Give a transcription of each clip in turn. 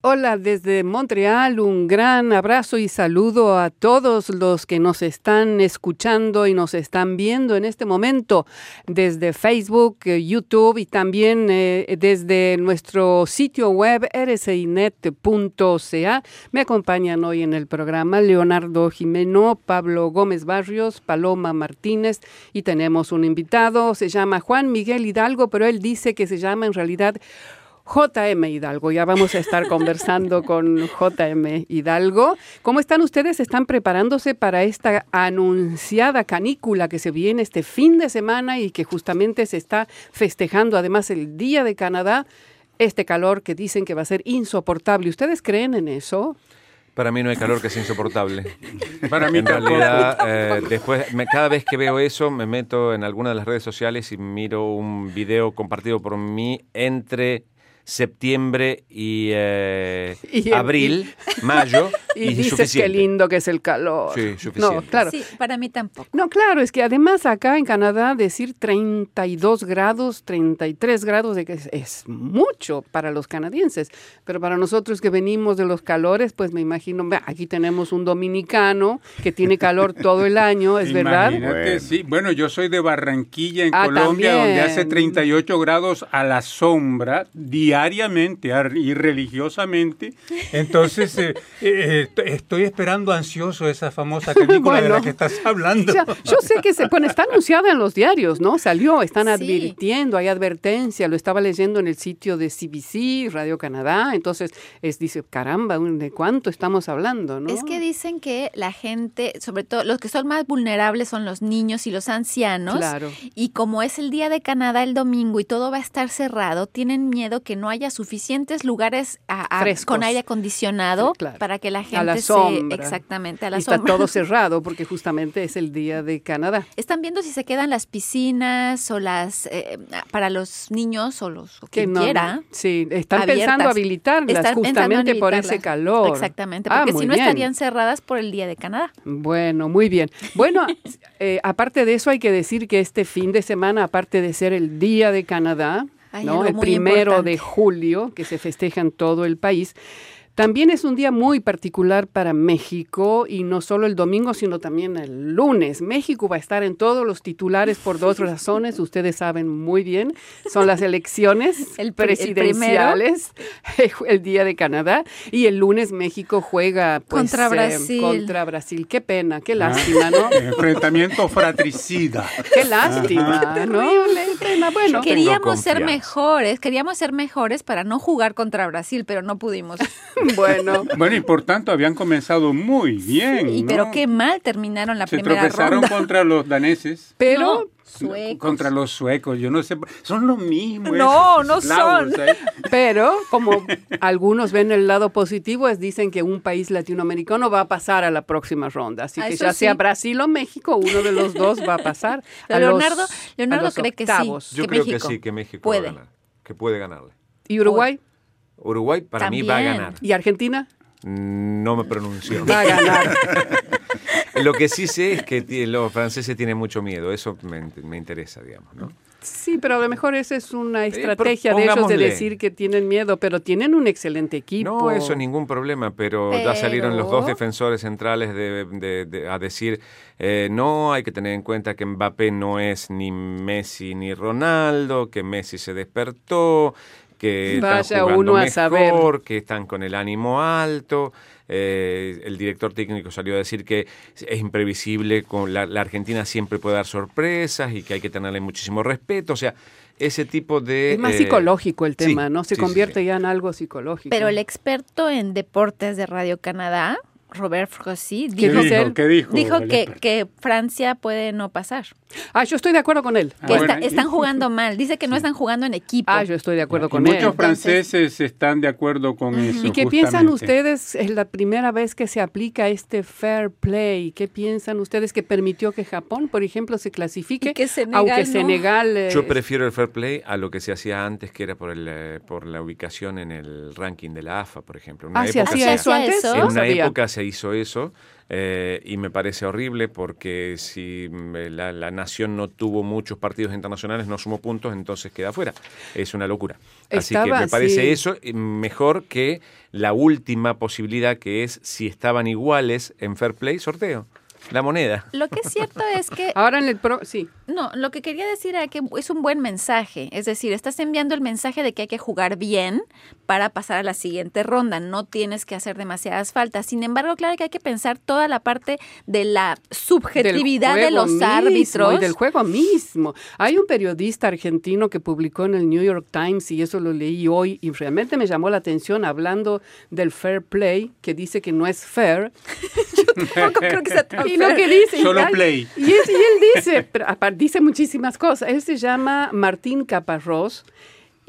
Hola desde Montreal, un gran abrazo y saludo a todos los que nos están escuchando y nos están viendo en este momento desde Facebook, eh, YouTube y también eh, desde nuestro sitio web rcinet.ca. Me acompañan hoy en el programa Leonardo Jimeno, Pablo Gómez Barrios, Paloma Martínez y tenemos un invitado, se llama Juan Miguel Hidalgo, pero él dice que se llama en realidad JM Hidalgo. Ya vamos a estar conversando con JM Hidalgo. ¿Cómo están ustedes? ¿Están preparándose para esta anunciada canícula que se viene este fin de semana y que justamente se está festejando además el Día de Canadá? Este calor que dicen que va a ser insoportable. ¿Ustedes creen en eso? Para mí no hay calor que sea insoportable. Para mí en realidad, eh, después, cada vez que veo eso, me meto en alguna de las redes sociales y miro un video compartido por mí entre septiembre y, eh, abril, mayo. Y, dices qué lindo que es el calor. Sí, suficiente. No, claro. Sí, para mí tampoco. No, claro, es que además acá en Canadá decir 32 grados, 33 grados de que es, mucho para los canadienses, pero para nosotros que venimos de los calores, pues me imagino, aquí tenemos un dominicano que tiene calor todo el año, ¿es verdad? Bueno. sí. Bueno, yo soy de Barranquilla, en ah, Colombia, donde hace 38 grados a la sombra diaria diariamente y religiosamente. Entonces, eh, eh, estoy esperando ansioso esa famosa película de la que estás hablando. yo sé que se, bueno, está anunciada en los diarios, ¿no? Salió, están advirtiendo, hay advertencia, lo estaba leyendo en el sitio de CBC, Radio Canadá, entonces es, dice, caramba, ¿de cuánto estamos hablando, no? Es que dicen que la gente, sobre todo los que son más vulnerables son los niños y los ancianos. Claro. Y como es el día de Canadá el domingo y todo va a estar cerrado, tienen miedo que no haya suficientes lugares con aire acondicionado para que la gente a la sombra. exactamente a la y Está todo cerrado porque justamente es el día de Canadá. Están viendo si se quedan las piscinas o las eh, para los niños o los que quiera. Sí, están pensando habilitarlas justamente por ese calor. Exactamente, ah, porque si no estarían cerradas por el día de Canadá. Bueno, muy bien. Bueno, eh, aparte de eso hay que decir que este fin de semana, aparte de ser el día de Canadá, ¿no? el primero de julio, que se festeja en todo el país. También es un día muy particular para México y no solo el domingo, sino también el lunes. México va a estar en todos los titulares por dos razones, ustedes saben muy bien. Son las elecciones presidenciales, el, día de Canadá, y el lunes México juega pues, contra eh, Brasil. contra Brasil. Qué pena, qué ah, lástima, ¿no? Enfrentamiento fratricida. Qué lástima, qué terrible. Bueno, queríamos ser mejores, queríamos ser mejores para no jugar contra Brasil, pero no pudimos. Bueno. Bueno, y por tanto habían comenzado muy bien. Sí, pero qué mal terminaron la Se primera tropezaron contra los daneses. Pero Suecos. Contra los suecos, yo no sé, son lo mismo. No, no son. Pero como algunos ven el lado positivo, es dicen que un país latinoamericano va a pasar a la próxima ronda. Así que ya sea Brasil o México, uno de los dos va a pasar. A Leonardo, Leonardo cree que sí. Yo creo que sí, que México puede. Va a ganar, que puede ganarle. ¿Y Uruguay? Uruguay para mí va a ganar. ¿Y Argentina? No me pronunció. Va a ganar. Lo que sí sé es que los franceses tienen mucho miedo, eso me, interesa, digamos, ¿no? Sí, pero a lo mejor esa es una estrategia de ellos de decir que tienen miedo, pero tienen un excelente equipo. No, eso ningún problema, pero, ya salieron los dos defensores centrales de, a decir, eh, no, hay que tener en cuenta que Mbappé no es ni Messi ni Ronaldo, que Messi se despertó, que Vaya están jugando uno a saber. que están con el ánimo alto. Eh, el director técnico salió a decir que es imprevisible, con la, Argentina siempre puede dar sorpresas y que hay que tenerle muchísimo respeto. O sea, ese tipo de... Es más eh, psicológico el tema, ¿no? Se convierte ya en algo psicológico. Pero el experto en deportes de Radio Canadá, Robert Frossi, dijo, dijo, dijo que, que, Francia puede no pasar. Ah, yo estoy de acuerdo con él. Que están jugando mal. Dice que no están jugando en equipo. Ah, yo estoy de acuerdo con él. Muchos franceses están de acuerdo con eso. ¿Y qué piensan ustedes? Es la primera vez que se aplica este fair play. ¿Qué piensan ustedes que permitió que Japón, por ejemplo, se clasifique? que Senegal aunque Senegal. Yo prefiero el fair play a lo que se hacía antes, que era por, el, eh, por la ubicación en el ranking de la AFA, por ejemplo. ah, ¿se hacía eso antes? En una época se se hizo eso. Eh, y me parece horrible porque si mm, la, nación no tuvo muchos partidos internacionales, no sumó puntos, entonces queda fuera. Es una locura. Así que me parece eso mejor que la última posibilidad que es si estaban iguales en fair play, sorteo la moneda. Lo que es cierto es que... Ahora en el pro... Sí. No, lo que quería decir era que es un buen mensaje. Es decir, estás enviando el mensaje de que hay que jugar bien para pasar a la siguiente ronda. No tienes que hacer demasiadas faltas. Sin embargo, claro que hay que pensar toda la parte de la subjetividad de los árbitros. Y del juego mismo. Hay un periodista argentino que publicó en el New York Times, y eso lo leí hoy, y realmente me llamó la atención hablando del fair play, que dice que no es fair. Yo tampoco creo que sea y lo que dice. Solo play. Y, él dice, pero, dice muchísimas cosas. Él se llama Martín Caparrós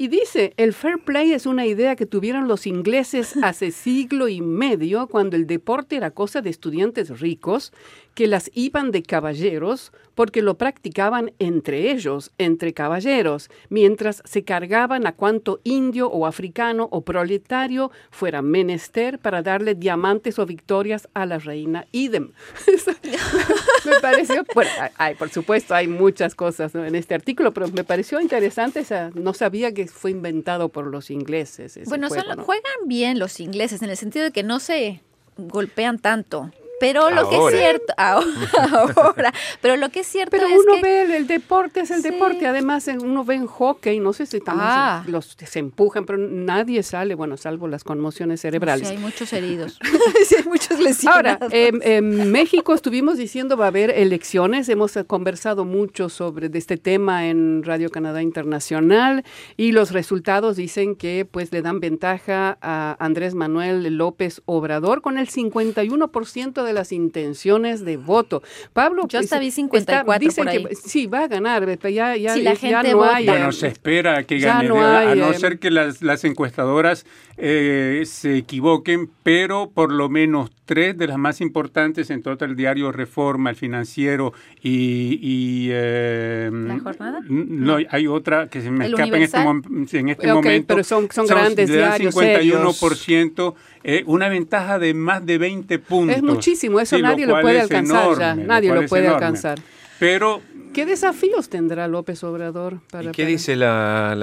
y dice, el fair play es una idea que tuvieron los ingleses hace siglo y medio cuando el deporte era cosa de estudiantes ricos que las iban de caballeros porque lo practicaban entre ellos, entre caballeros, mientras se cargaban a cuanto indio o africano o proletario fuera menester para darle diamantes o victorias a la reina idem. me pareció, bueno, hay, por supuesto hay muchas cosas en este artículo, pero me pareció interesante, no sabía que fue inventado por los ingleses. Bueno, juegan bien los ingleses en el sentido de que no se golpean tanto. Pero lo que es cierto, ahora, pero lo que es cierto pero es uno ve el, deporte, es el deporte. Además, uno ve en hockey, no sé si también ah. los, se empujan, pero nadie sale, bueno, salvo las conmociones cerebrales. Sí, hay muchos heridos. sí, hay muchos lesionados. Ahora, en México estuvimos diciendo va a haber elecciones. Hemos conversado mucho sobre de este tema en Radio Canadá Internacional y los resultados dicen que pues le dan ventaja a Andrés Manuel López Obrador con el 51% de las intenciones de voto. Pablo, yo hasta vi 54 dicen por ahí. que sí va a ganar, ya ya, si la gente no hay. Bueno, se espera que gane, a no eh, ser que las, las encuestadoras eh, se equivoquen, pero por lo menos tres de las más importantes en todo el diario Reforma, el financiero y... y eh, ¿La jornada? No, hay otra que se me escapa en este, en este momento. pero son, son, grandes diarios 51%, eh, una ventaja de más de 20 puntos. Es muchísimo, eso nadie lo puede alcanzar ya, nadie lo, puede alcanzar. Pero ¿Qué desafíos tendrá López Obrador para, qué dice la,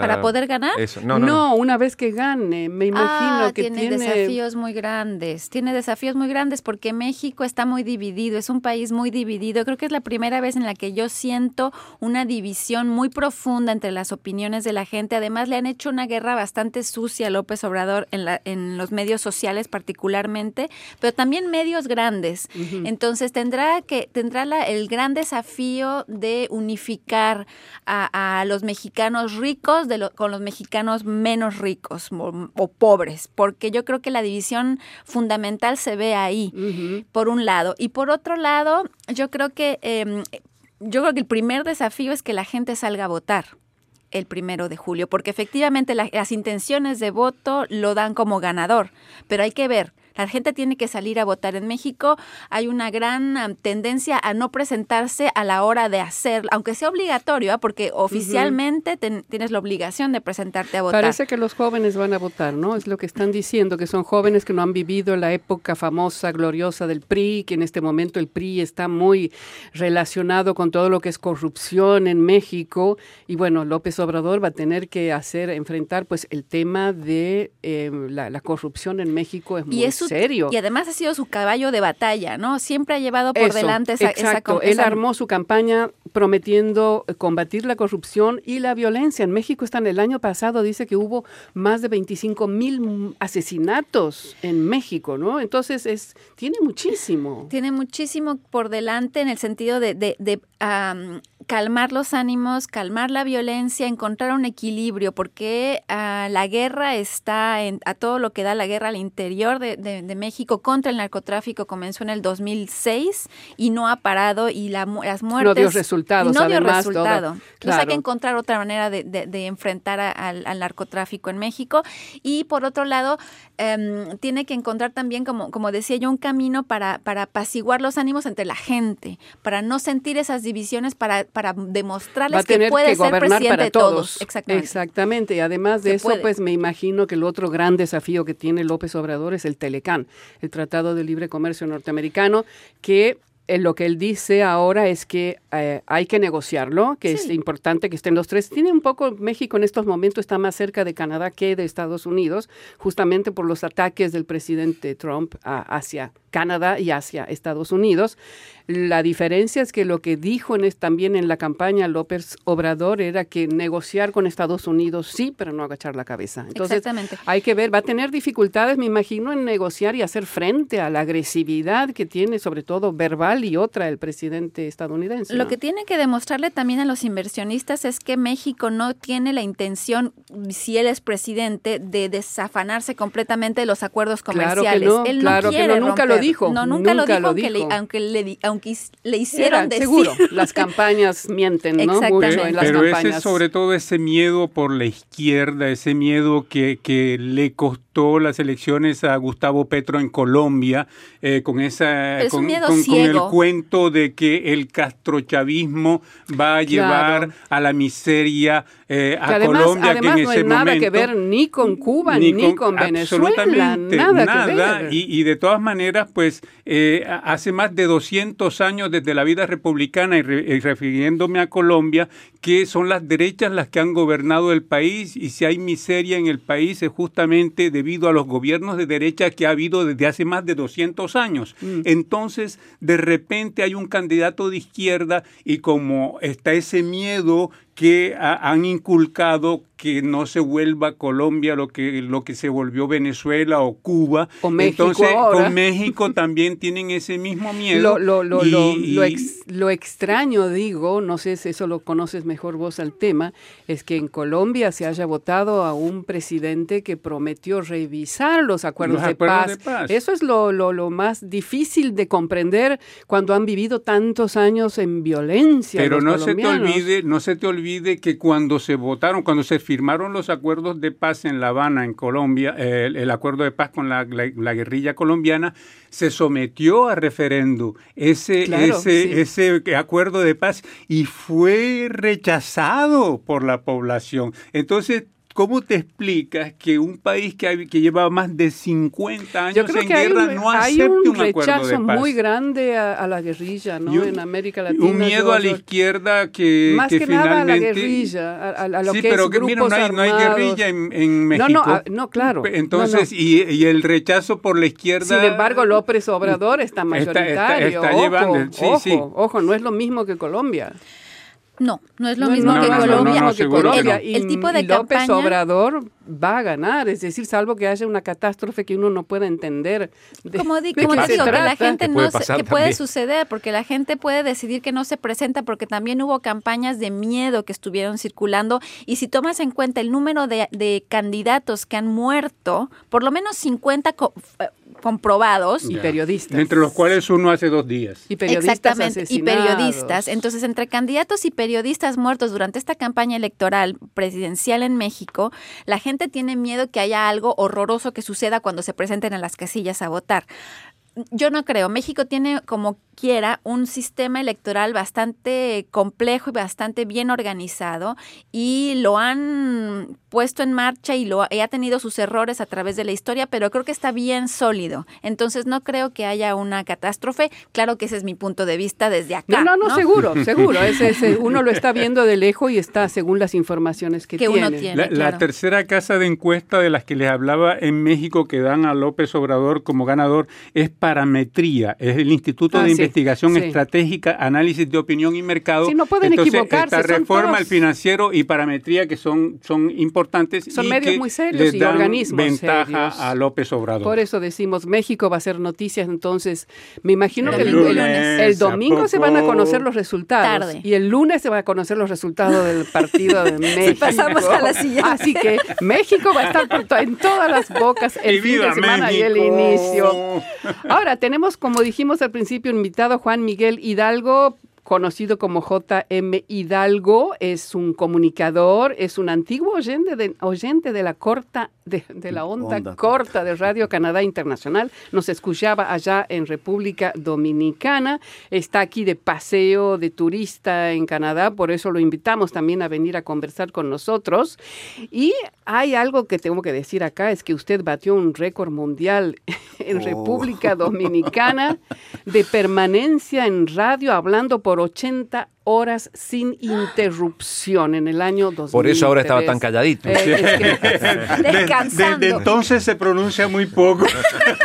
para poder ganar? No, una vez que gane, me imagino ah, que tiene, desafíos muy grandes. Tiene desafíos muy grandes porque México está muy dividido, es un país muy dividido. Creo que es la primera vez en la que yo siento una división muy profunda entre las opiniones de la gente. Además, le han hecho una guerra bastante sucia a López Obrador en, la, en los medios sociales particularmente, pero también medios grandes. Entonces tendrá que tendrá la, el gran desafío de unificar a, los mexicanos ricos de con los mexicanos menos ricos o, pobres, porque yo creo que la división fundamental se ve ahí, por un lado. Y por otro lado, yo creo que em, yo creo que el primer desafío es que la gente salga a votar el primero de julio, porque efectivamente las intenciones de voto lo dan como ganador, pero hay que ver la gente tiene que salir a votar. En México hay una gran tendencia a no presentarse a la hora de hacer, aunque sea obligatorio, ¿ah? porque oficialmente tienes la obligación de presentarte a votar. Parece que los jóvenes van a votar, ¿no? Es lo que están diciendo, que son jóvenes que no han vivido la época famosa, gloriosa del PRI, que en este momento el PRI está muy relacionado con todo lo que es corrupción en México. Y bueno, López Obrador va a tener que hacer, enfrentar pues el tema de eh, la, corrupción en México. Es muy serio. Y además ha sido su caballo de batalla, ¿no? Siempre ha llevado por delante esa, exacto. Él armó su campaña prometiendo combatir la corrupción y la violencia. En México está en el año pasado, dice que hubo más de 25 mil asesinatos en México, ¿no? Entonces es tiene muchísimo. Tiene muchísimo por delante en el sentido de, de, de calmar los ánimos, calmar la violencia, encontrar un equilibrio, porque ah, la guerra está en, a todo lo que da la guerra al interior de, de, México contra el narcotráfico comenzó en el 2006 y no ha parado y la, las muertes... No dio resultados, no dio resultado. Entonces hay que encontrar otra manera de, enfrentar al, narcotráfico en México y por otro lado em, tiene que encontrar también, como, como decía yo, un camino para, para apaciguar los ánimos entre la gente, para no sentir esas divisiones para, para demostrarles que puede ser presidente de todos. Exactamente. Exactamente. Y además de eso, pues me imagino que el otro gran desafío que tiene López Obrador es el Telecán, el Tratado de Libre Comercio Norteamericano, que eh, lo que él dice ahora es que eh, hay que negociarlo, que es importante que estén los tres. Tiene un poco, México en estos momentos está más cerca de Canadá que de Estados Unidos, justamente por los ataques del presidente Trump hacia Canadá y hacia Estados Unidos. La diferencia es que lo que dijo en, también en la campaña López Obrador era que negociar con Estados Unidos sí, pero no agachar la cabeza. Entonces, hay que ver, va a tener dificultades, me imagino, en negociar y hacer frente a la agresividad que tiene, sobre todo verbal y otra, el presidente estadounidense. Lo que tiene que demostrarle también a los inversionistas es que México no tiene la intención, si él es presidente, de desafanarse completamente de los acuerdos comerciales. Claro que no, claro que no, nunca lo dijo. No, nunca, lo dijo, aunque, le, aunque le hicieron decir. Seguro, las campañas mienten, ¿no? Mucho en las Pero campañas. ese sobre todo ese miedo por la izquierda, ese miedo que, que le costó las elecciones a Gustavo Petro en Colombia, eh, con esa con, el cuento de que el castrochavismo va a llevar a la miseria eh, a Colombia además que en no ese nada que ver ni con Cuba ni, con, Venezuela, nada, nada. Que ver. Y, y, de todas maneras, pues eh, hace más de 200 años desde la vida republicana y, refiriéndome a Colombia, que son las derechas las que han gobernado el país y si hay miseria en el país es justamente debido a los gobiernos de derecha que ha habido desde hace más de 200 años. Mm. Entonces, de repente hay un candidato de izquierda y como está ese miedo que han inculcado que no se vuelva Colombia lo que lo que se volvió Venezuela o Cuba. O México Entonces, ahora. con México también tienen ese mismo miedo. Lo, lo, lo, lo, ex, lo, extraño, digo, no sé si eso lo conoces mejor vos al tema, es que en Colombia se haya votado a un presidente que prometió revisar los acuerdos, los de, paz. de, paz. Eso es lo, lo, más difícil de comprender cuando han vivido tantos años en violencia. Pero no colombianos. se te olvide, no se te olvide que cuando se votaron, cuando se firmaron los acuerdos de paz en La Habana, en Colombia, el, el, acuerdo de paz con la, la, la, guerrilla colombiana, se sometió a referéndum ese, claro, ese, sí. ese acuerdo de paz y fue rechazado por la población. Entonces, ¿Cómo te explicas que un país que, hay, que lleva más de 50 años en guerra un, no acepte un, un, acuerdo de paz? muy grande a, a la guerrilla, ¿no? Un, en América Latina. Un miedo yo, a la izquierda que, más que, que, finalmente... nada a la guerrilla, a, a lo sí, que pero es que, mira, no hay, no hay, guerrilla en, en México. No, no, no claro. Entonces, no, y, y, el rechazo por la izquierda... Sin embargo, López Obrador está mayoritario. Está, está, está ojo, llevando, sí, ojo, sí. ojo, no es lo mismo que Colombia. No, no es lo no, mismo no, que no, Colombia. No, que Colombia. El, el, tipo de y López campaña... Obrador va a ganar, es decir, salvo que haya una catástrofe que uno no pueda entender. De, como, di, como te digo, que la gente no puede se, que puede suceder, porque la gente puede decidir que no se presenta, porque también hubo campañas de miedo que estuvieron circulando. Y si tomas en cuenta el número de, de candidatos que han muerto, por lo menos 50 co comprobados. Y periodistas. Entre los cuales uno hace dos días. Y periodistas Exactamente, y periodistas. Entonces, entre candidatos y periodistas muertos durante esta campaña electoral presidencial en México, la gente tiene miedo que haya algo horroroso que suceda cuando se presenten a las casillas a votar. Yo no creo. México tiene como quiera un sistema electoral bastante complejo y bastante bien organizado y lo han puesto en marcha y lo y ha tenido sus errores a través de la historia, pero creo que está bien sólido. Entonces no creo que haya una catástrofe. Claro que ese es mi punto de vista desde acá. No, no, no, ¿no? seguro, seguro. Ese, ese, uno lo está viendo de lejos y está según las informaciones que, que tiene. uno tiene. La, claro. la, tercera casa de encuesta de las que les hablaba en México que dan a López Obrador como ganador es Parametría, es el Instituto ah, de sí, Investigación sí. Estratégica, Análisis de Opinión y Mercado. Sí, no pueden Entonces, equivocarse. Esta reforma, el financiero y Parametría que son, son importantes son y medios que muy serios les y dan organismos ventaja serios. a López Obrador. Por eso decimos México va a ser noticias, entonces me imagino el que el, lunes, el domingo se van a conocer los resultados Tarde. y el lunes se van a conocer los resultados del partido de México. Pasamos a la siguiente. Así que México va a estar en todas las bocas el y fin de semana México. y el inicio. Ahora tenemos, como dijimos al principio, invitado Juan Miguel Hidalgo conocido como JM Hidalgo, es un comunicador, es un antiguo oyente de, oyente de la corta de, la onda, corta de Radio Canadá Internacional. Nos escuchaba allá en República Dominicana. Está aquí de paseo, de turista en Canadá, por eso lo invitamos también a venir a conversar con nosotros. Y hay algo que tengo que decir acá, es que usted batió un récord mundial en oh. República Dominicana de permanencia en radio hablando por 80 horas sin interrupción en el año 2000. Por eso ahora estaba tan calladito. Eh, desde entonces se pronuncia muy poco.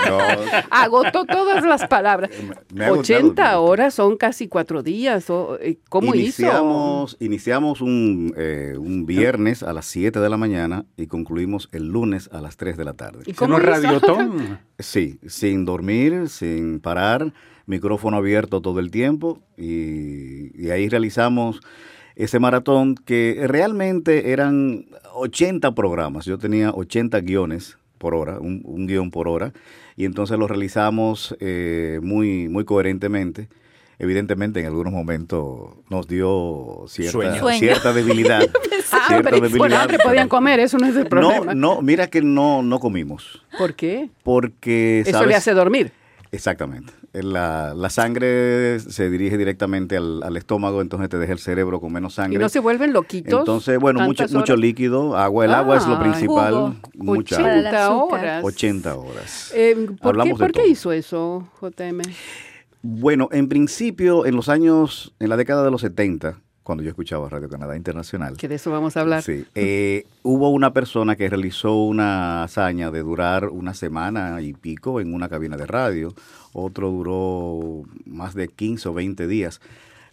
Agotó todas las palabras. 80 horas son casi cuatro días. Eh, ¿Cómo iniciamos, hizo? Iniciamos un, eh, un viernes a las 7 de la mañana y concluimos el lunes a las 3 de la tarde. ¿Y cómo radiotón? Sí, sin dormir, sin parar micrófono abierto todo el tiempo y, ahí realizamos ese maratón que realmente eran 80 programas. Yo tenía 80 guiones por hora, un, guion por hora, y entonces lo realizamos eh, muy, muy coherentemente. Evidentemente en algunos momentos nos dio cierta, cierta debilidad. cierta debilidad. podían comer, eso no es el problema. No, no, mira que no, no comimos. ¿Por qué? Porque... Eso le hace dormir. Exactamente. La, la, sangre se dirige directamente al, estómago, entonces te deja el cerebro con menos sangre. ¿Y no se vuelven loquitos? Entonces, bueno, mucho, mucho líquido, agua. El agua es lo principal. Mucha 80 horas. 80 horas. Eh, ¿Por, qué, ¿por qué hizo eso, JM? Bueno, en principio, en los años, en la década de los 70, cuando yo escuchaba Radio Canadá Internacional. Que de eso vamos a hablar. Sí. Eh, hubo una persona que realizó una hazaña de durar una semana y pico en una cabina de radio. Otro duró más de 15 o 20 días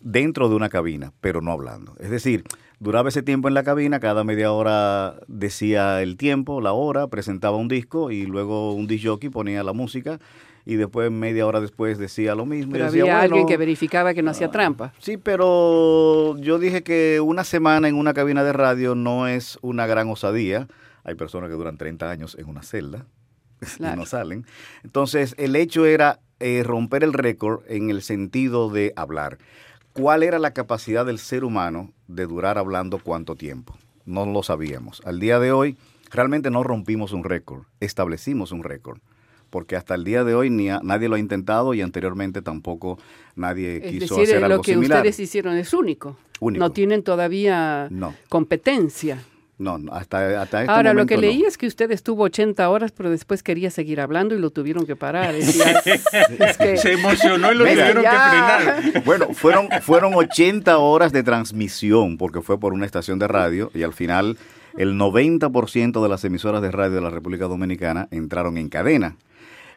dentro de una cabina, pero no hablando. Es decir, duraba ese tiempo en la cabina, cada media hora decía el tiempo, la hora, presentaba un disco y luego un disc jockey ponía la música y después media hora después decía lo mismo. Pero había alguien que verificaba que no hacía trampa. Sí, pero yo dije que una semana en una cabina de radio no es una gran osadía. Hay personas que duran 30 años en una celda y no salen. Entonces, el hecho era eh, romper el récord en el sentido de hablar. ¿Cuál era la capacidad del ser humano de durar hablando cuánto tiempo? No lo sabíamos. Al día de hoy, realmente no rompimos un récord, establecimos un récord porque hasta el día de hoy ni nadie lo ha intentado y anteriormente tampoco nadie quiso hacer algo lo que ustedes hicieron es único. No tienen todavía competencia. No, hasta, hasta este Ahora, lo que leí es que usted estuvo 80 horas, pero después quería seguir hablando y lo tuvieron que parar. Se emocionó y lo tuvieron que frenar. Bueno, fueron, fueron 80 horas de transmisión, porque fue por una estación de radio y al final el 90% de las emisoras de radio de la República Dominicana entraron en cadena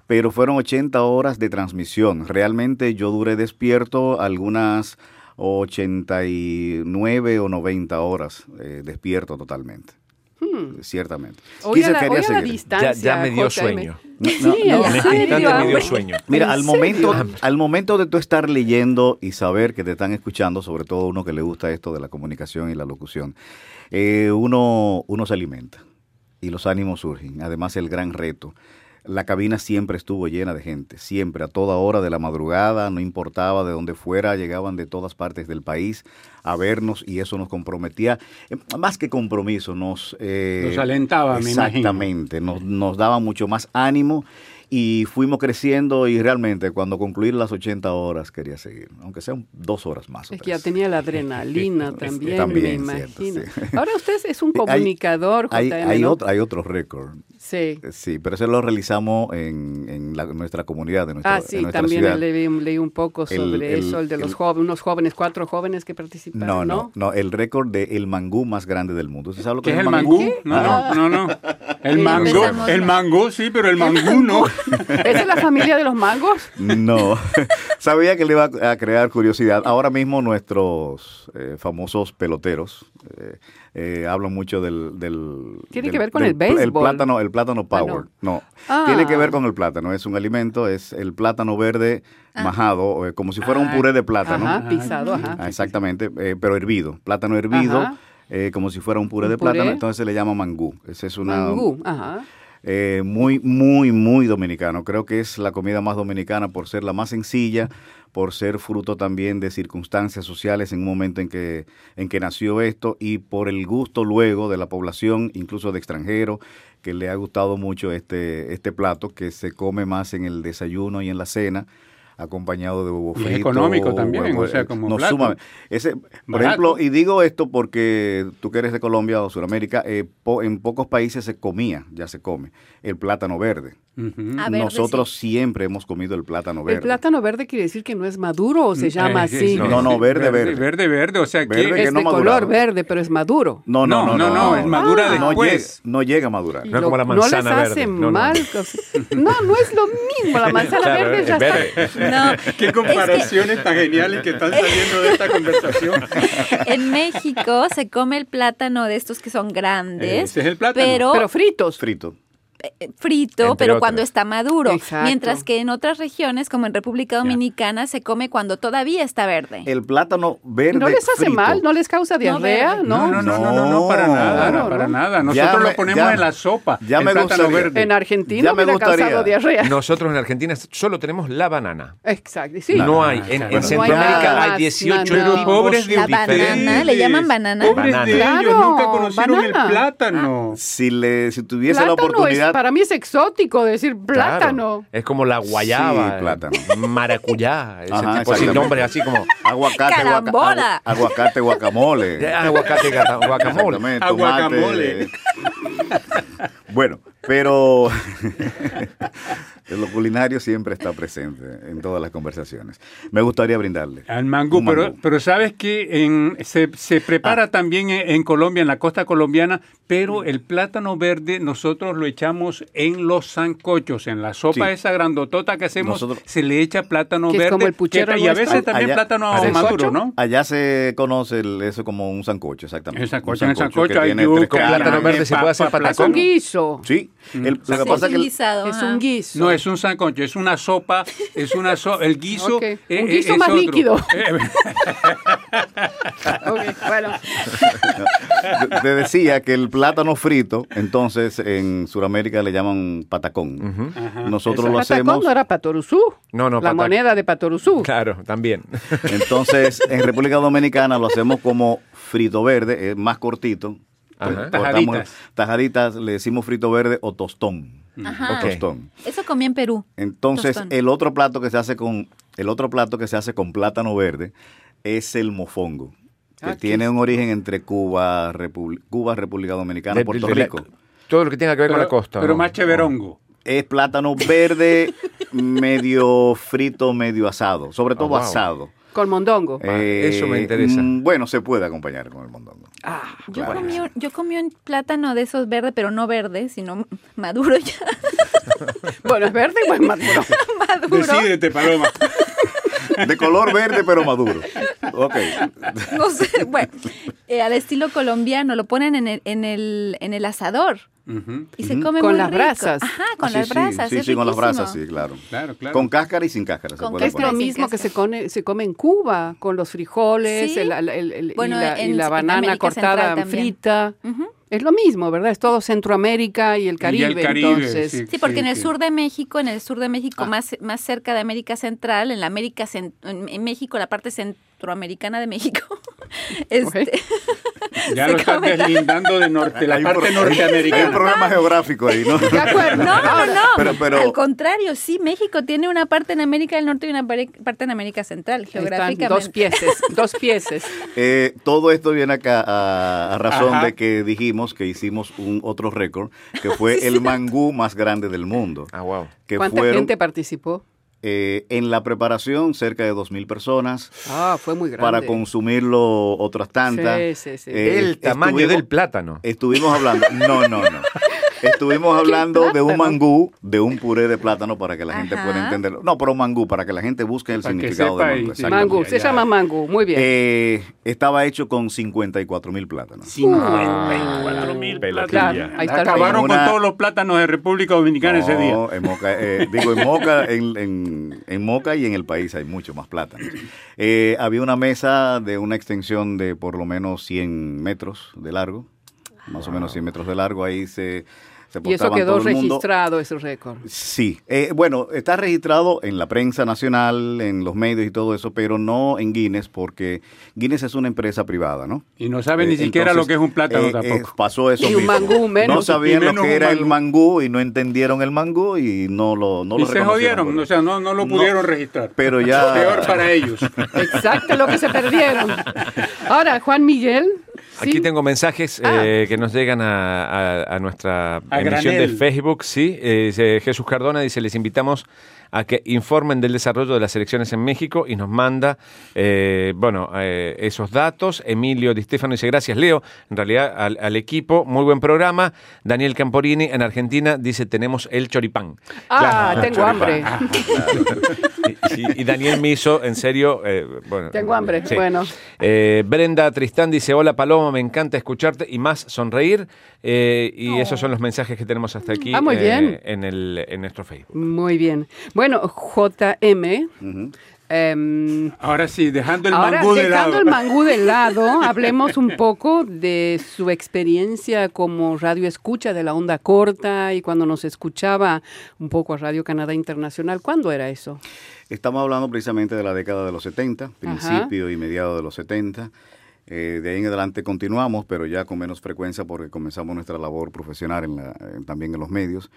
pero fueron 80 horas de transmisión. Realmente yo duré despierto algunas 89 o 90 horas eh, despierto totalmente. Hmm. Ciertamente. Hoy a la, distancia, ya, me dio sueño. sí, me dio sueño. Mira, al momento, al momento de tú estar leyendo y saber que te están escuchando, sobre todo uno que le gusta esto de la comunicación y la locución, eh, uno, uno se alimenta y los ánimos surgen. Además, el gran reto la cabina siempre estuvo llena de gente, siempre, a toda hora de la madrugada, no importaba de dónde fuera, llegaban de todas partes del país a vernos y eso nos comprometía, eh, más que compromiso, nos... Eh, nos alentaba, Exactamente, nos, nos daba mucho más ánimo y fuimos creciendo y realmente cuando concluir las 80 horas quería seguir, aunque sean dos horas más. Es que ya tenía la adrenalina también, me imagino. Ahora usted es un comunicador. Hay, hay, otro, hay otro récord. Sí. Sí, pero eso lo realizamos en, en nuestra comunidad. De nuestra, ah, sí, también leí, un poco sobre eso, el de los jóvenes, unos jóvenes, cuatro jóvenes que participaron. No, no, no, el récord del el mangú más grande del mundo. ¿Usted sabe lo que es, el mangú? No, no, no, no. El mango, el mango sí, pero el mangú no. ¿Es de la familia de los mangos? No, sabía que le iba a crear curiosidad. Ahora mismo nuestros eh, famosos peloteros eh, eh, hablan mucho del... Tiene que ver con el béisbol. El plátano, el plátano power. No, tiene que ver ah. con el plátano. Es un alimento, es el plátano verde ah. majado, como si fuera un puré de plátano. Ajá, pisado, ajá. Ah, exactamente, pero hervido. Plátano hervido. como si fuera un puré de plátano, entonces se le llama mangú. Ese es una, mangú, ajá. Eh, muy, muy, muy dominicano. Creo que es la comida más dominicana por ser la más sencilla, por ser fruto también de circunstancias sociales en un momento en que, en que nació esto y por el gusto luego de la población, incluso de extranjeros, que le ha gustado mucho este, este plato que se come más en el desayuno y en la cena acompañado de huevo frito. Es económico también, o sea, eh, como no, plato. Ese, por ejemplo, y digo esto porque tú que eres de Colombia o Sudamérica, eh, en pocos países se comía, ya se come, el plátano verde. Nosotros siempre hemos comido el plátano verde. ¿El plátano verde quiere decir que no es maduro o se mm, llama eh, así? No, no, verde, verde. Verde, verde, o sea, que es de color verde, pero es maduro. No, no, no, no, no, es madura ah. después. No llega, a madurar. No como la manzana no les hace mal. No. no, es lo mismo, la manzana verde ya está. No, Qué comparaciones tan geniales que están saliendo de esta conversación. En México se come el plátano de estos que son grandes. Ese es el plátano. Pero, pero fritos. Frito. Eh, frito, pero cuando está maduro. Mientras que en otras regiones, como en República Dominicana, se come cuando todavía está verde. El plátano verde. ¿No les hace mal? ¿No les causa diarrea? No, no, no, no, no, para nada, para nada. Nosotros lo ponemos en la sopa. Ya me plátano verde. En Argentina me, ha causado diarrea. Nosotros en Argentina solo tenemos la banana. Exacto, sí. No hay. En, Centroamérica hay, 18 tipos pobres de La banana, ¿le llaman banana? Pobres de ellos, nunca conocieron el plátano. Si, le, si tuviese la oportunidad para mí es exótico decir plátano. Es como la guayaba, sí, plátano. maracuyá, ese Ajá, tipo de nombres así como aguacate, guaca, aguacate guacamole. aguacate guacamole. Aguacamole. bueno, pero lo culinario siempre está presente en todas las conversaciones. Me gustaría brindarle. Al mangú, Pero, pero sabes que se, se, prepara ah. también en, Colombia, en la costa colombiana, pero el plátano verde nosotros lo echamos en los zancochos, en la sopa esa grandotota que hacemos, se le echa plátano verde. como el puchero y a veces también plátano maduro, ¿no? Allá se conoce eso como un sancocho, exactamente. El sancocho, en el sancocho hay plátano verde se puede hacer patacón. Es un guiso. Sí, el, lo que pasa es que es un guiso. No, es un sancocho, es una sopa, es una sopa, el guiso Un guiso más líquido. bueno. Te decía que el plátano frito, entonces en Sudamérica le llaman patacón. Nosotros lo hacemos. ¿Patacón no era patoruzú? No, no, La moneda de patoruzú. Claro, también. Entonces, en República Dominicana lo hacemos como frito verde, es más cortito. Tajaditas. tajaditas, le decimos frito verde o tostón. O tostón. Eso comí en Perú. Entonces, el otro plato que se hace con el otro plato que se hace con plátano verde es el mofongo, que ah, tiene un origen entre Cuba, Cuba, República Dominicana, y Puerto Rico. todo lo que tenga que ver con la costa. Pero más cheverongo. Es plátano verde, medio frito, medio asado, sobre todo oh, asado. Con mondongo. Eh, Eso me interesa. Mm, bueno, se puede acompañar con el mondongo. Ah, yo, comí, yo comí un plátano de esos verdes, pero no verde, sino maduro ya. bueno, ¿es verde o es maduro? maduro. Decídete, Paloma. De color verde, pero maduro. Ok. No sé, bueno, eh, al estilo colombiano, lo ponen en el, en el, en el asador. Y se come con muy las brasas. Ajá, con las brasas. Sí, sí, con las brasas, sí, claro. claro, claro. Con cáscara y sin cáscara. Con es lo mismo que se come, se come en Cuba, con los frijoles el, el, bueno, y, la, banana cortada frita. Es lo mismo, ¿verdad? Es todo Centroamérica y el Caribe. entonces. Sí, porque en el sur de México, en el sur de México, ah. más, más cerca de América Central, en la América en México, la parte centroamericana de México, este, Ya lo estás deslindando de norte, la parte norteamericana. Hay un problema geográfico ahí, ¿no? De acuerdo. No, no, no. Al contrario, sí, México tiene una parte en América del Norte y una parte en América Central, geográficamente. dos pieces, dos pieces. Eh, todo esto viene acá a, razón de que dijimos que hicimos un otro récord, que fue el mangú más grande del mundo. Ah, wow. ¿Cuánta gente participó? Eh, en la preparación, cerca de 2.000 personas. Ah, fue muy grande. Para consumirlo otras tantas. Sí, sí, sí. Eh, el tamaño del plátano. Estuvimos hablando. No, no, no. Estuvimos hablando de un mangú, de un puré de plátano para que la gente pueda entenderlo. No, pero un mangú, para que la gente busque el significado de mangú. Mangú, se llama mangú, muy bien. Eh, estaba hecho con 54 mil plátanos. 54 mil plátanos. Acabaron con todos los plátanos de República Dominicana ese día. En Moca, eh, digo, en Moca, en, en, Moca y en el país hay mucho más plátanos. Eh, había una mesa de una extensión de por lo menos 100 metros de largo, más o menos 100 metros de largo. Ahí se y eso quedó registrado, ese récord. Sí, eh, bueno, está registrado en la prensa nacional, en los medios y todo eso, pero no en Guinness, porque Guinness es una empresa privada, ¿no? Y no saben ni siquiera lo que es un plátano tampoco. pasó eso y un mangú menos. No sabían lo que era el mangú y no entendieron el mangú y no lo no y se jodieron, o sea, no, no lo pudieron registrar. Pero ya... Peor para ellos. Exacto, lo que se perdieron. Ahora, Juan Miguel, Aquí tengo mensajes ah. eh, que nos llegan a, nuestra de Facebook. Sí, eh, Jesús Cardona dice: Les invitamos a que informen del desarrollo de las elecciones en México y nos manda, eh, bueno, eh, esos datos. Emilio Di Stefano dice, gracias Leo, en realidad al, equipo, muy buen programa. Daniel Camporini en Argentina dice, tenemos el choripán. Ah, tengo hambre. y, Daniel me hizo, en serio, eh, bueno. Tengo hambre, bueno. Brenda Tristán dice, hola Paloma, me encanta escucharte y más sonreír. y esos son los mensajes que tenemos hasta aquí ah, muy bien. En, el, en nuestro Facebook. Muy bien. Bueno, JM. Em, ahora sí, dejando el mangú de lado. Dejando el mangú de lado, hablemos un poco de su experiencia como radio escucha de la onda corta y cuando nos escuchaba un poco a Radio Canadá Internacional. ¿Cuándo era eso? Estamos hablando precisamente de la década de los 70, principio y mediado de los 70. Eh, de ahí en adelante continuamos, pero ya con menos frecuencia porque comenzamos nuestra labor profesional en también en los medios.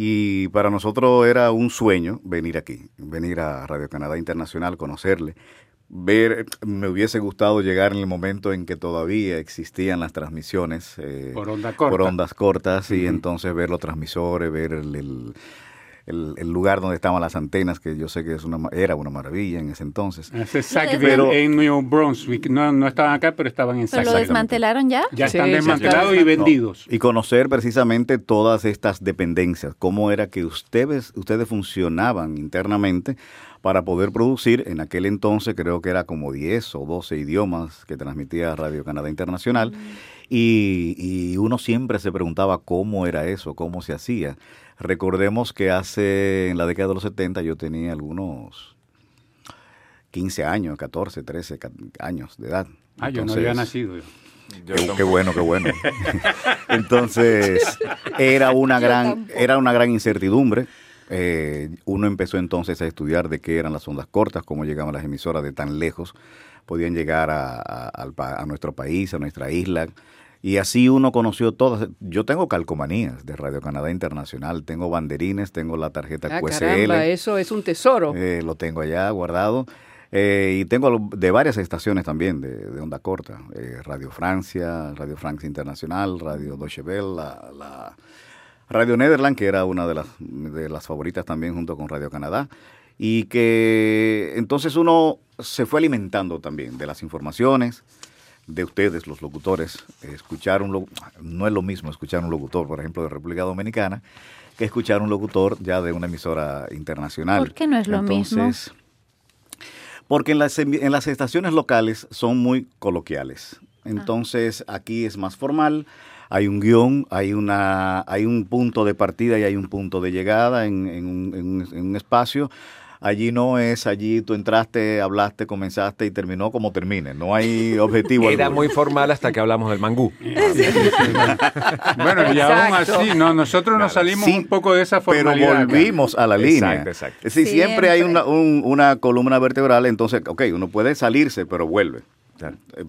Y para nosotros era un sueño venir aquí, venir a Radio Canadá Internacional, conocerle, ver, me hubiese gustado llegar en el momento en que todavía existían las transmisiones eh, por, ondas cortas. y entonces ver los transmisores, ver el el, lugar donde estaban las antenas, que yo sé que es una, era una maravilla en ese entonces. Es exactamente en New Brunswick. No, no estaban acá, pero estaban en ¿Pero lo desmantelaron ya? Ya están desmantelados y vendidos. y conocer precisamente todas estas dependencias, cómo era que ustedes, ustedes funcionaban internamente para poder producir, en aquel entonces creo que era como 10 o 12 idiomas que transmitía Radio Canadá Internacional, y, y uno siempre se preguntaba cómo era eso, cómo se hacía. Recordemos que hace, en la década de los 70, yo tenía algunos 15 años, 14, 13 años de edad. Ah, yo no había nacido. qué, bueno, qué bueno. Entonces, era una gran, era una gran incertidumbre. Eh, uno empezó entonces a estudiar de qué eran las ondas cortas, cómo llegaban las emisoras de tan lejos, podían llegar a nuestro país, a nuestra isla. Y así uno conoció todas. Yo tengo calcomanías de Radio Canadá Internacional, tengo banderines, tengo la tarjeta ah, Caramba, eso es un tesoro. Eh, lo tengo allá guardado. Eh, y tengo de varias estaciones también de, onda corta. Eh, Radio Francia, Radio France Internacional, Radio Deutsche Welle, la, Radio Nederland, que era una de las, de las favoritas también junto con Radio Canadá. Y que entonces uno se fue alimentando también de las informaciones, de ustedes, los locutores, escuchar un no es lo mismo escuchar un locutor, por ejemplo, de República Dominicana, que escuchar un locutor ya de una emisora internacional. ¿Por qué no es lo mismo? Porque en las, en las estaciones locales son muy coloquiales. Ah. Entonces aquí es más formal, hay un guion, hay, una, hay un punto de partida y hay un punto de llegada en, un, en un espacio Allí no es, allí tú entraste, hablaste, comenzaste y terminó como termine. No hay objetivo. Era muy formal hasta que hablamos del mangú. bueno, y aún así, no, nosotros nos salimos un poco de esa formalidad. Pero volvimos a la línea. Exacto, exacto. siempre. siempre hay una, una columna vertebral, entonces, ok, uno puede salirse, pero vuelve.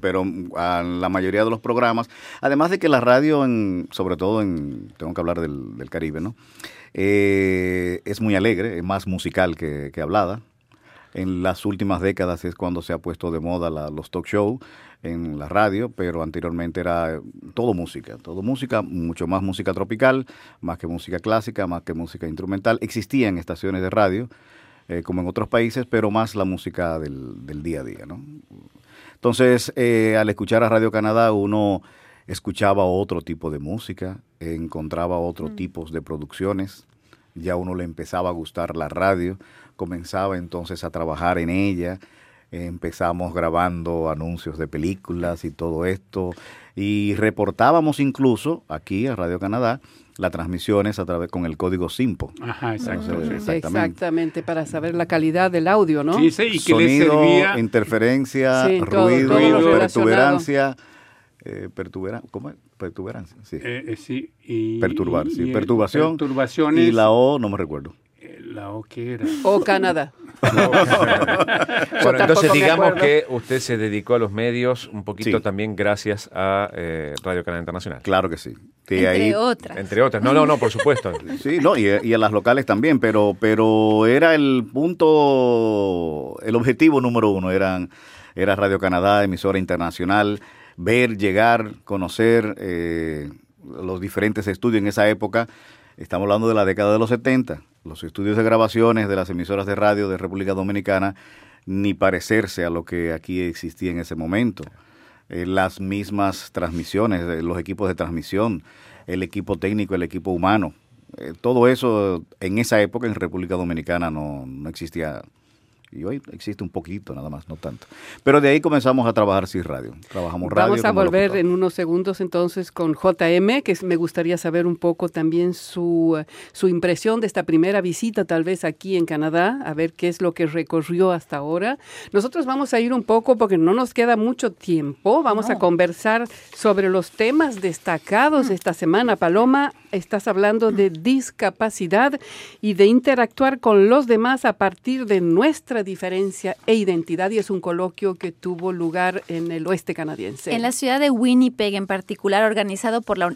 Pero a la mayoría de los programas, además de que la radio, en, sobre todo en, tengo que hablar del, del Caribe, ¿no? Eh, es muy alegre, es más musical que, hablada. En las últimas décadas es cuando se ha puesto de moda los talk shows en la radio, pero anteriormente era todo música, todo música, mucho más música tropical, más que música clásica, más que música instrumental. Existían estaciones de radio, eh, como en otros países, pero más la música del, día a día. ¿no? Entonces, eh, al escuchar a Radio Canadá, uno escuchaba otro tipo de música, encontraba otro mm. tipo de producciones, ya uno le empezaba a gustar la radio, comenzaba entonces a trabajar en ella, empezamos grabando anuncios de películas y todo esto, y reportábamos incluso aquí a Radio Canadá las transmisiones a través con el código SIMPO. Ajá, exactamente. exactamente. para saber la calidad del audio, ¿no? Sí, sí, y que Sonido, interferencia, ruido, pertuberancia, eh, ¿cómo es? pertuberancia, sí. Eh, sí y, Perturbar, sí. Perturbación. Perturbaciones. Y la O, no me recuerdo. La O que era. O Canadá. bueno, entonces digamos que usted se dedicó a los medios un poquito también gracias a eh, Radio Canadá Internacional. Claro que sí. entre otras. Entre otras. No, no, no, por supuesto. sí, no, y, y, a las locales también, pero, pero era el punto, el objetivo número uno, eran, era Radio Canadá, emisora internacional, ver, llegar, conocer eh, los diferentes estudios en esa época. Estamos hablando de la década de los 70 los estudios de grabaciones de las emisoras de radio de República Dominicana ni parecerse a lo que aquí existía en ese momento. Eh, las mismas transmisiones, eh, los equipos de transmisión, el equipo técnico, el equipo humano. Eh, todo eso en esa época en República Dominicana no, no existía y hoy existe un poquito, nada más, no tanto. Pero de ahí comenzamos a trabajar sin radio. Trabajamos radio. Vamos a volver en unos segundos entonces con JM, que me gustaría saber un poco también su, su impresión de esta primera visita, tal vez aquí en Canadá, a ver qué es lo que recorrió hasta ahora. Nosotros vamos a ir un poco, porque no nos queda mucho tiempo, vamos a conversar sobre los temas destacados esta semana. Paloma, estás hablando de discapacidad y de interactuar con los demás a partir de nuestra diferencia e identidad y es un coloquio que tuvo lugar en el oeste canadiense. En la ciudad de Winnipeg en particular, organizado por la,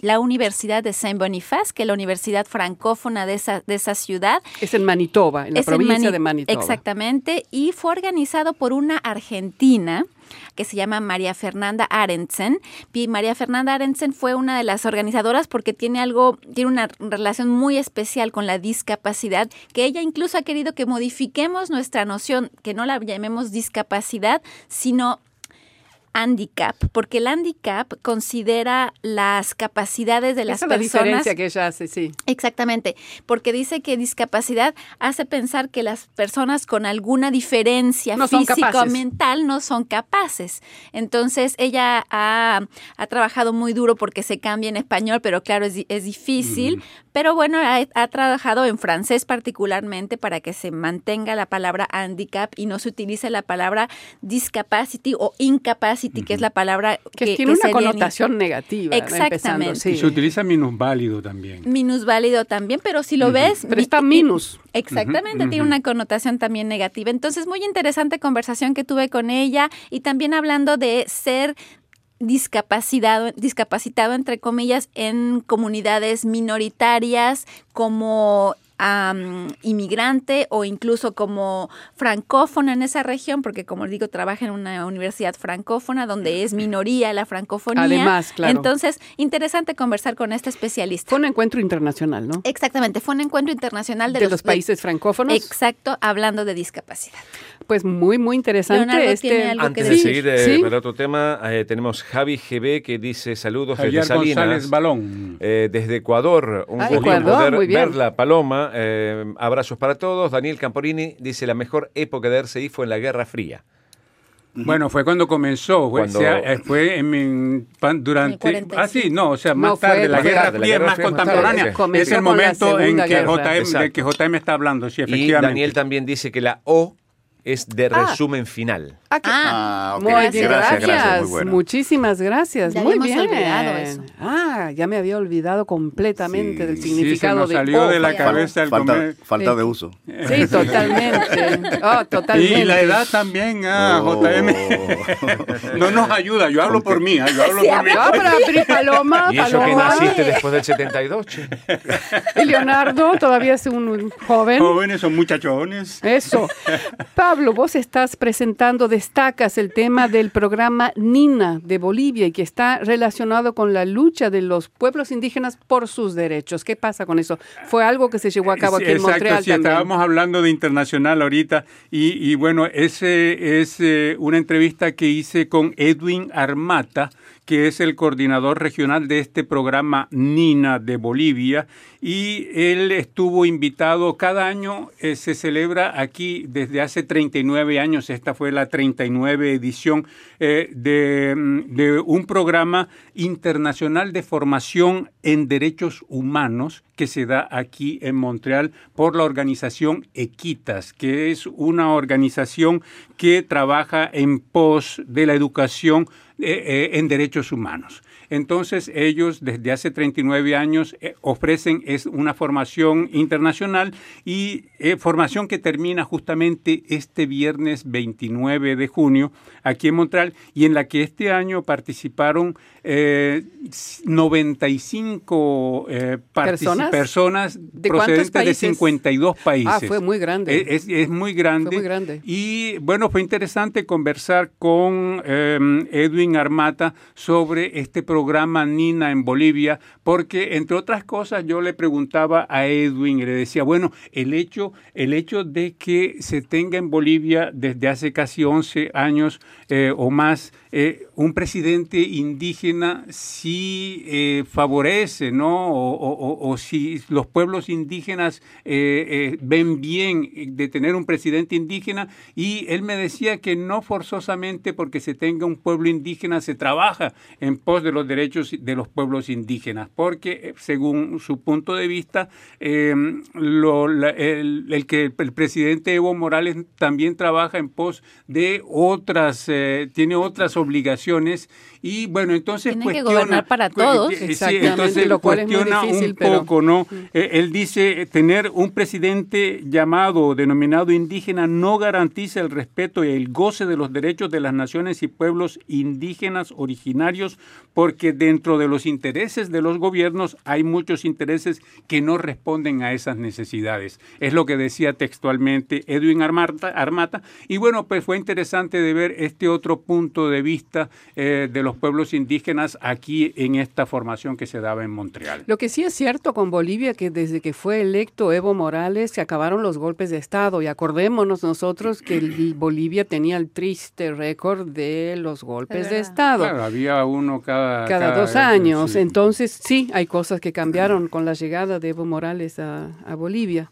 la Universidad de Saint Boniface, que es la universidad francófona de esa, de esa ciudad. Es en Manitoba, en la provincia de Manitoba. Exactamente, y fue organizado por una argentina que se llama María Fernanda Arendsen. Y María Fernanda Arendsen fue una de las organizadoras porque tiene algo, tiene una relación muy especial con la discapacidad, que ella incluso ha querido que modifiquemos nuestra noción, que no la llamemos discapacidad, sino handicap, porque el handicap considera las capacidades de las Esa personas. Es la diferencia que ella hace, sí. Exactamente, porque dice que discapacidad hace pensar que las personas con alguna diferencia no física o mental no son capaces. Entonces, ella ha, ha, trabajado muy duro porque se cambia en español, pero claro, es, es difícil. Pero bueno, ha, ha, trabajado en francés particularmente para que se mantenga la palabra handicap y no se utilice la palabra discapacity o incapacity, que es la palabra que, que tiene una connotación negativa. Exactamente. Y se utiliza minusválido también. Minusválido también, pero si lo ves... Pero está minus. Exactamente, tiene una connotación también negativa. Entonces, muy interesante conversación que tuve con ella y también hablando de ser discapacitado, discapacitado entre comillas en comunidades minoritarias como inmigrante o incluso como francófona en esa región, porque como digo, trabaja en una universidad francófona donde es minoría la francofonía. Además, claro. Entonces, interesante conversar con este especialista. Fue un encuentro internacional, ¿no? Exactamente, fue un encuentro internacional de, de los, países francófonos. Exacto, hablando de discapacidad. Pues muy, muy interesante. Este... Antes de seguir eh, ¿Sí? otro tema, eh, tenemos Javi GB que dice saludos Javier desde Salinas. González Balón. Eh, desde Ecuador, un Ah, gusto Ecuador, poder muy bien. verla, Paloma. Eh, abrazos para todos. Daniel Camporini dice la mejor época de RCI fue en la Guerra Fría. Bueno, fue cuando comenzó, fue, Cuando- o sea, eh, fue en, durante... En el 45. ah, sí, no, o sea, más No, tarde, la más Guerra tarde, la Guerra más Fría es más contemporánea. Es el momento en que, Guerra. JM, de que JM está hablando, sí, Y efectivamente. Daniel también dice que la O es de Ah. resumen final. Ah, que- Ah, Ah, ok. Muy bien, Gracias, gracias. gracias, muy bueno. Muchísimas gracias. Ya Muy bien. olvidado eso. Ah, ya me había olvidado completamente Sí, del sí, Sí, se significado nos de salió de la cabeza el Falta, comer. falta de uso. Sí, totalmente. Oh, totalmente. Y la edad también, ah, Oh. JM. No nos ayuda, yo hablo por mí, ah, yo hablo por mí. Pri Paloma, Y eso que Paloma naciste después del 72, che. y Leonardo todavía es un joven. Jóvenes son muchachones. Eso. Pablo, vos estás presentando, destacas el tema del programa NINA de Bolivia y que está relacionado con la lucha de los pueblos indígenas por sus derechos. ¿Qué pasa con eso? Fue algo que se llevó a cabo aquí en Exacto, Montreal sí, también. estábamos hablando de internacional ahorita y, y bueno, ese es eh, una entrevista que hice con Edwin Armata, que es el coordinador regional de este programa NINA de Bolivia y él estuvo invitado cada año, eh, se celebra aquí desde hace 39 años, esta fue la 39 edición eh, mm, de un programa internacional de formación en derechos humanos que se da aquí en Montreal por la organización Equitas, que es una organización que trabaja en pos de la educación en derechos humanos. Entonces ellos desde hace 39 años eh, ofrecen es una formación internacional y eh, formación que termina justamente este viernes 29 de junio aquí en Montreal y en la que este año participaron 95 eh, ¿Personas? personas procedentes de 52 países. Ah, fue muy grande. Es, muy grande. Fue muy grande. Y bueno, fue interesante conversar con em, Armata sobre este programa programa Nina en Bolivia, porque entre otras cosas yo le preguntaba a Edwin y le decía, bueno, el hecho, el hecho de que se tenga en Bolivia desde hace casi 11 años eh, o más eh, un presidente indígena sí eh, favorece, ¿no? O, si los pueblos indígenas eh, ven bien de tener un presidente indígena. Y él me decía que no forzosamente porque se tenga un pueblo indígena se trabaja en pos de los derechos de los pueblos indígenas, porque según su punto de vista, lo, el, que el presidente Evo Morales también trabaja en pos de otras, tiene otras obligaciones y bueno, entonces Tienen que gobernar para todos. entonces lo cual cuestiona es un poco, ¿no? Eh, él dice, tener un presidente llamado, denominado indígena, no garantiza el respeto y el goce de los derechos de las naciones y pueblos indígenas originarios, porque dentro de los intereses de los gobiernos hay muchos intereses que no responden a esas necesidades. Es lo que decía textualmente Edwin Armata. Armata y bueno, pues fue interesante de ver este otro punto de vista eh, de los pueblos indígenas aquí en esta formación que se daba en Montreal. Lo que sí es cierto con Bolivia, que desde que fue electo Evo Morales se acabaron los golpes de Estado y acordémonos nosotros que Bolivia tenía el triste récord de los golpes de Estado. Claro, había uno cada, cada, dos años. Entonces sí, hay cosas que cambiaron con la llegada de Evo Morales a, a Bolivia.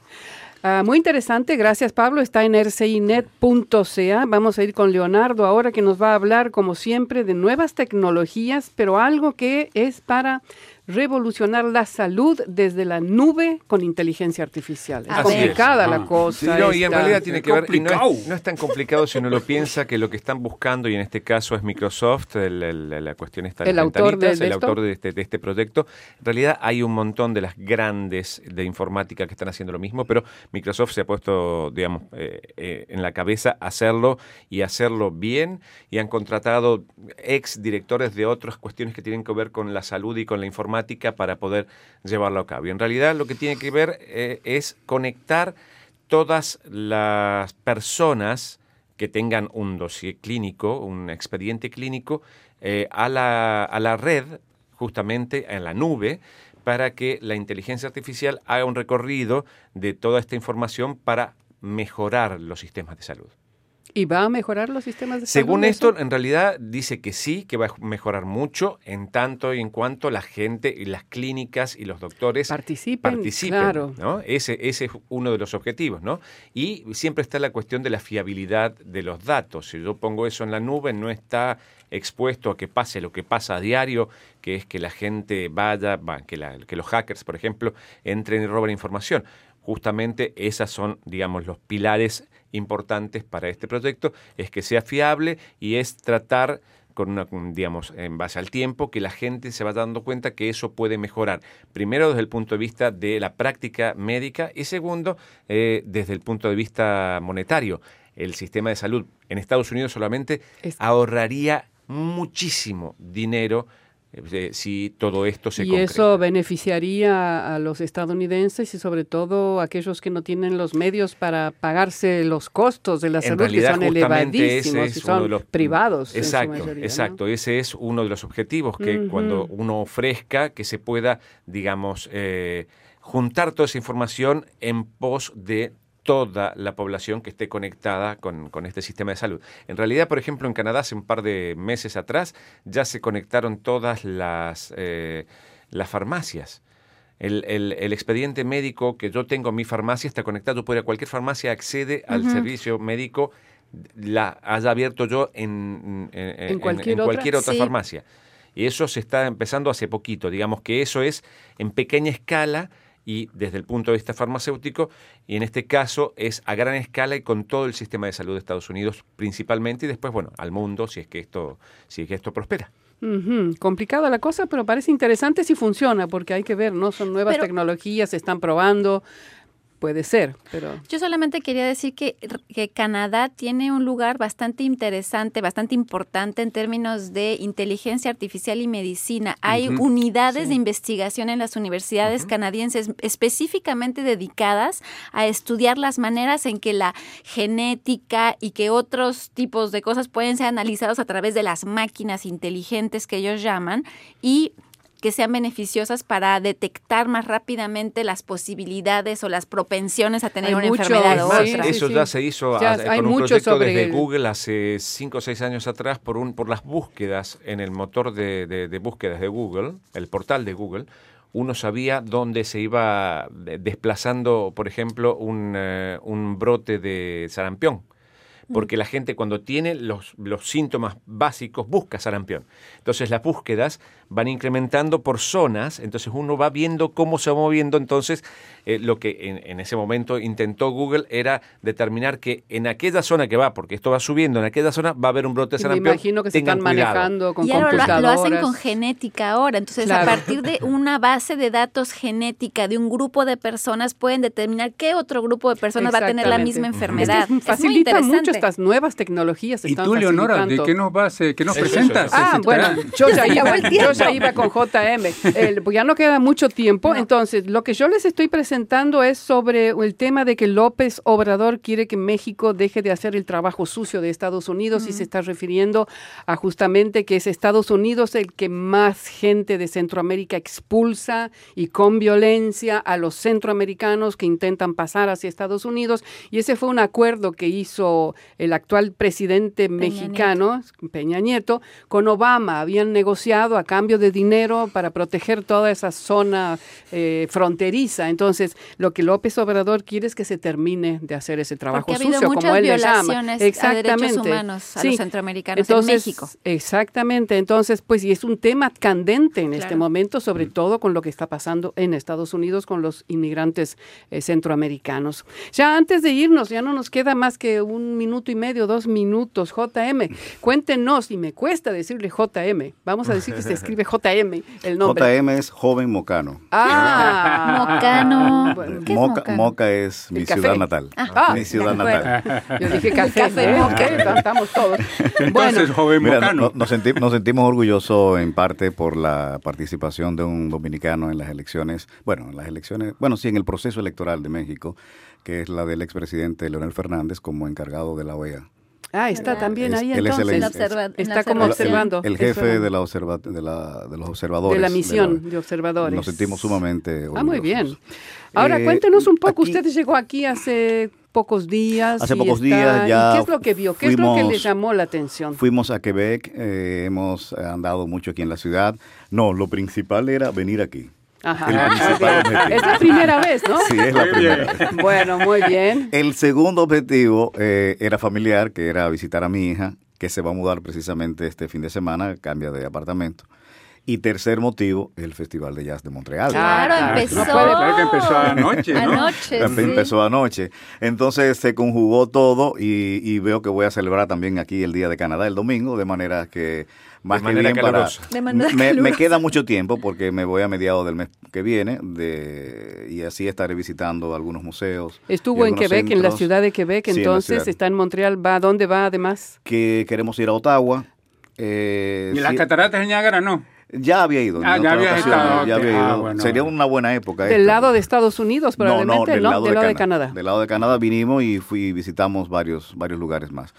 Ah, muy interesante, gracias Pablo. Está en rcinet.ca. Vamos a ir con Leonardo ahora que nos va a hablar, como siempre, de nuevas tecnologías, pero algo que es para revolucionar la salud desde la nube con inteligencia artificial. Es complicada la cosa. no, y en realidad tiene que ver, y no es, tan complicado si uno lo piensa que lo que están buscando, y en este caso es Microsoft, la cuestión está el autor, de, el autor de este, de este proyecto. En realidad hay un montón de las grandes de informática que están haciendo lo mismo, pero Microsoft se ha puesto, digamos, eh, eh, en la cabeza hacerlo y hacerlo bien, y han contratado ex directores de otras cuestiones que tienen que ver con la salud y con la informática para poder llevarlo a cabo. Y en realidad lo que tiene que ver eh, es conectar todas las personas que tengan un dossier clínico, un expediente clínico, eh, a, la, a la red, justamente en la nube, para que la inteligencia artificial haga un recorrido de toda esta información para mejorar los sistemas de salud. ¿Y va a mejorar los sistemas de salud? Según esto, en realidad dice que sí, que va a mejorar mucho en tanto y en cuanto la gente y las clínicas y los doctores participen. claro. ¿no? Ese, ese es uno de los objetivos, ¿no? Y siempre está la cuestión de la fiabilidad de los datos. Si yo pongo eso en la nube, no está expuesto a que pase lo que pasa a diario, que es que la gente vaya, que, que los hackers, por ejemplo, entren y roben información. Justamente esas son, digamos, los pilares importantes para este proyecto es que sea fiable y es tratar con una, digamos, en base al tiempo, que la gente se va dando cuenta que eso puede mejorar. Primero, desde el punto de vista de la práctica médica y segundo, eh, desde el punto de vista monetario. El sistema de salud en Estados Unidos solamente ahorraría muchísimo dinero eh, si todo esto se Y eso beneficiaría a los estadounidenses y sobre todo a aquellos que no tienen los medios para pagarse los costos de la salud, que son elevadísimos y son los, privados. Exacto, exacto. Ese es uno de los objetivos, que cuando uno ofrezca que se pueda, digamos, eh, juntar toda esa información en pos de toda la población que esté conectada con, este sistema de salud. En realidad, por ejemplo, en Canadá hace un par de meses atrás ya se conectaron todas las, eh, las farmacias. El, expediente médico que yo tengo en mi farmacia está conectado, a cualquier farmacia accede al servicio médico, la haya abierto yo en, en, cualquier, otra, farmacia. Y eso se está empezando hace poquito, digamos que eso es en pequeña escala y desde el punto de vista farmacéutico, y en este caso es a gran escala y con todo el sistema de salud de Estados Unidos principalmente, y después, bueno, al mundo si es que esto, si es que esto prospera. Complicada la cosa, pero parece interesante si funciona, porque hay que ver, ¿no? Son nuevas tecnologías, se están probando, puede ser, pero... Yo solamente quería decir que, que, Canadá tiene un lugar bastante interesante, bastante importante en términos de inteligencia artificial y medicina. Hay unidades de investigación en las universidades canadienses específicamente dedicadas a estudiar las maneras en que la genética y que otros tipos de cosas pueden ser analizados a través de las máquinas inteligentes que ellos llaman y que sean beneficiosas para detectar más rápidamente las posibilidades o las propensiones a tener una enfermedad o otra. Eso ya se hizo con un proyecto desde Google hace cinco o seis años atrás por, un, por las búsquedas en el motor de, búsquedas de Google, el portal de Google, uno sabía dónde se iba desplazando, por ejemplo, un, eh, un brote de sarampión porque la gente cuando tiene los, los síntomas básicos busca sarampión. Entonces las búsquedas van incrementando por zonas, entonces uno va viendo cómo se va moviendo, entonces eh, lo que en, ese momento intentó Google era determinar que en aquella zona que va, porque esto va subiendo, en aquella zona va a haber un brote de sarampión. Me imagino que se están manejando con y ahora lo, hacen con genética ahora, entonces a partir de una base de datos genética de un grupo de personas pueden determinar qué otro grupo de personas va a tener la misma enfermedad. facilita mucho estas nuevas tecnologías. ¿Y tú, Leonora, de qué nos vas, qué nos presentas? Ah, bueno, yo ya iba, iba con JM. pues ya no queda mucho tiempo, entonces lo que yo les estoy presentando es sobre el tema de que López Obrador quiere que México deje de hacer el trabajo sucio de Estados Unidos y se está refiriendo a justamente que es Estados Unidos el que más gente de Centroamérica expulsa y con violencia a los centroamericanos que intentan pasar hacia Estados Unidos. Y ese fue un acuerdo que hizo el actual presidente mexicano, Peña Nieto, con Obama. Habían negociado a cambio de dinero para proteger toda esa zona eh, fronteriza. Entonces, lo que López Obrador quiere es que se termine de hacer ese trabajo sucio, como él le llama. Exactamente. A humanos a los centroamericanos en México. Exactamente. Entonces, pues, y es un tema candente en este momento, sobre todo con lo que está pasando en Estados Unidos con los inmigrantes eh, centroamericanos. Ya antes de irnos, ya no nos queda más que un minuto y medio, dos minutos. JM, cuéntenos, y me cuesta decirle JM. Vamos a decir que se escribe JM el nombre. JM es joven mocano. Ah, mocano. Moca, Moca es mi ciudad natal. Ah, mi ciudad natal. Yo dije café, café ¿eh? estamos todos. Entonces, joven mocano. nos, nos sentimos orgullosos en parte por la participación de un dominicano en las elecciones, bueno, en las elecciones, bueno, sí, en el proceso electoral de México, que es la del expresidente Leonel Fernández como encargado de la OEA. Ah, está también ahí entonces. está como observando. El, jefe de, la observa, de, la, de los observadores. De la misión de, observadores. Nos sentimos sumamente Ah, muy bien. Ahora, eh, cuéntenos un poco. Usted llegó aquí hace pocos días. Hace pocos días ya. ¿Qué es lo que vio? ¿Qué es lo que le llamó la atención? Fuimos a Quebec, eh, hemos andado mucho aquí en la ciudad. No, lo principal era venir aquí. Ajá. Es la primera vez, ¿no? Sí, es la primera vez. Bueno, muy bien. El segundo objetivo eh, era familiar, que era visitar a mi hija, que se va a mudar precisamente este fin de semana, cambia de apartamento. Y tercer motivo, el Festival de Jazz de Montreal. Claro, empezó. No puede que empezó anoche, ¿no? Anoche, sí. Empezó anoche. Entonces se conjugó todo y, y, veo que voy a celebrar también aquí el Día de Canadá el domingo, de manera que más que bien para, me, queda mucho tiempo porque me voy a mediados del mes que viene de, y así estaré visitando algunos museos. Estuvo en Quebec, en la ciudad de Quebec, entonces está en Montreal. ¿Va dónde va además? Que queremos ir a Ottawa. Eh, ¿Y las cataratas de Niágara no? Ya había ido. Ah, ya había estado. Ya había ido. Ah, Sería una buena época. Del lado de Estados Unidos, probablemente, ¿no? Del, lado, de, Canadá. Del lado de Canadá vinimos y fui visitamos varios, varios lugares más.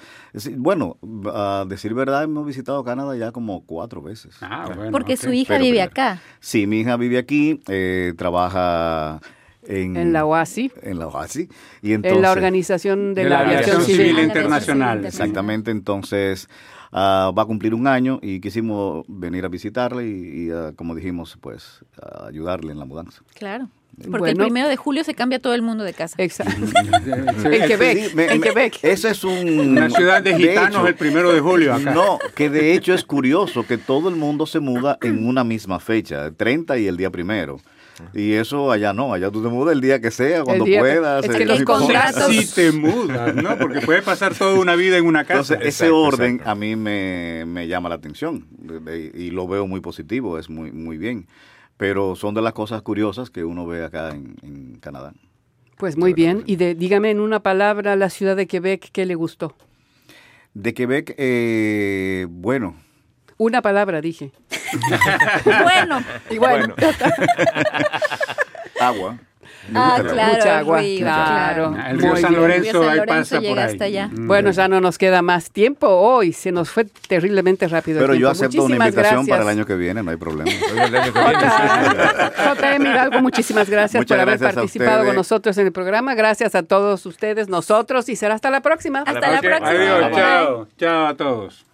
bueno, a decir verdad, hemos visitado Canadá ya como cuatro veces. Ah, bueno, Porque su hija vive acá. Sí, mi hija vive aquí, eh, trabaja... En, en, la OASI. En la OASI. Y entonces, en la Organización de, la, Aviación, Civil, Internacional. Exactamente, entonces Ah, va a cumplir un año y quisimos venir a visitarle y, ah, como dijimos, pues ayudarle en la mudanza. Claro. Porque el primero de julio se cambia todo el mundo de casa. Exacto. en Quebec. en Quebec. Eso es un... Una ciudad de gitanos el primero de julio acá. No, que de hecho es curioso que todo el mundo se muda en una misma fecha, el 30 y el día primero. Y eso allá no, allá tú te mudas el día que sea, cuando puedas. Es que los contratos... Sí te mudas, ¿no? Porque puedes pasar toda una vida en una casa. Entonces, ese orden a mí me, me, llama la atención y lo veo muy positivo, es muy, muy bien. Pero son de las cosas curiosas que uno ve acá en, en Canadá. Pues muy bien. Y de, dígame en una palabra la ciudad de Quebec, ¿qué le gustó? De Quebec, eh, bueno. Una palabra, dije. bueno. Y bueno. Agua. Ah, claro, mucha agua, río, claro. El río San Lorenzo, ahí pasa por ahí. Hasta allá. Mm. Bueno, ya no nos queda más tiempo hoy, se nos fue terriblemente rápido. Pero el yo acepto una Muchísimas invitación gracias. para el año que viene, no hay problema. JM Hidalgo, muchísimas gracias Muchas por haber gracias participado con nosotros en el programa. Gracias a todos ustedes, nosotros, y será hasta la próxima. Hasta la próxima. Adiós, Bye. chao. Chao a todos.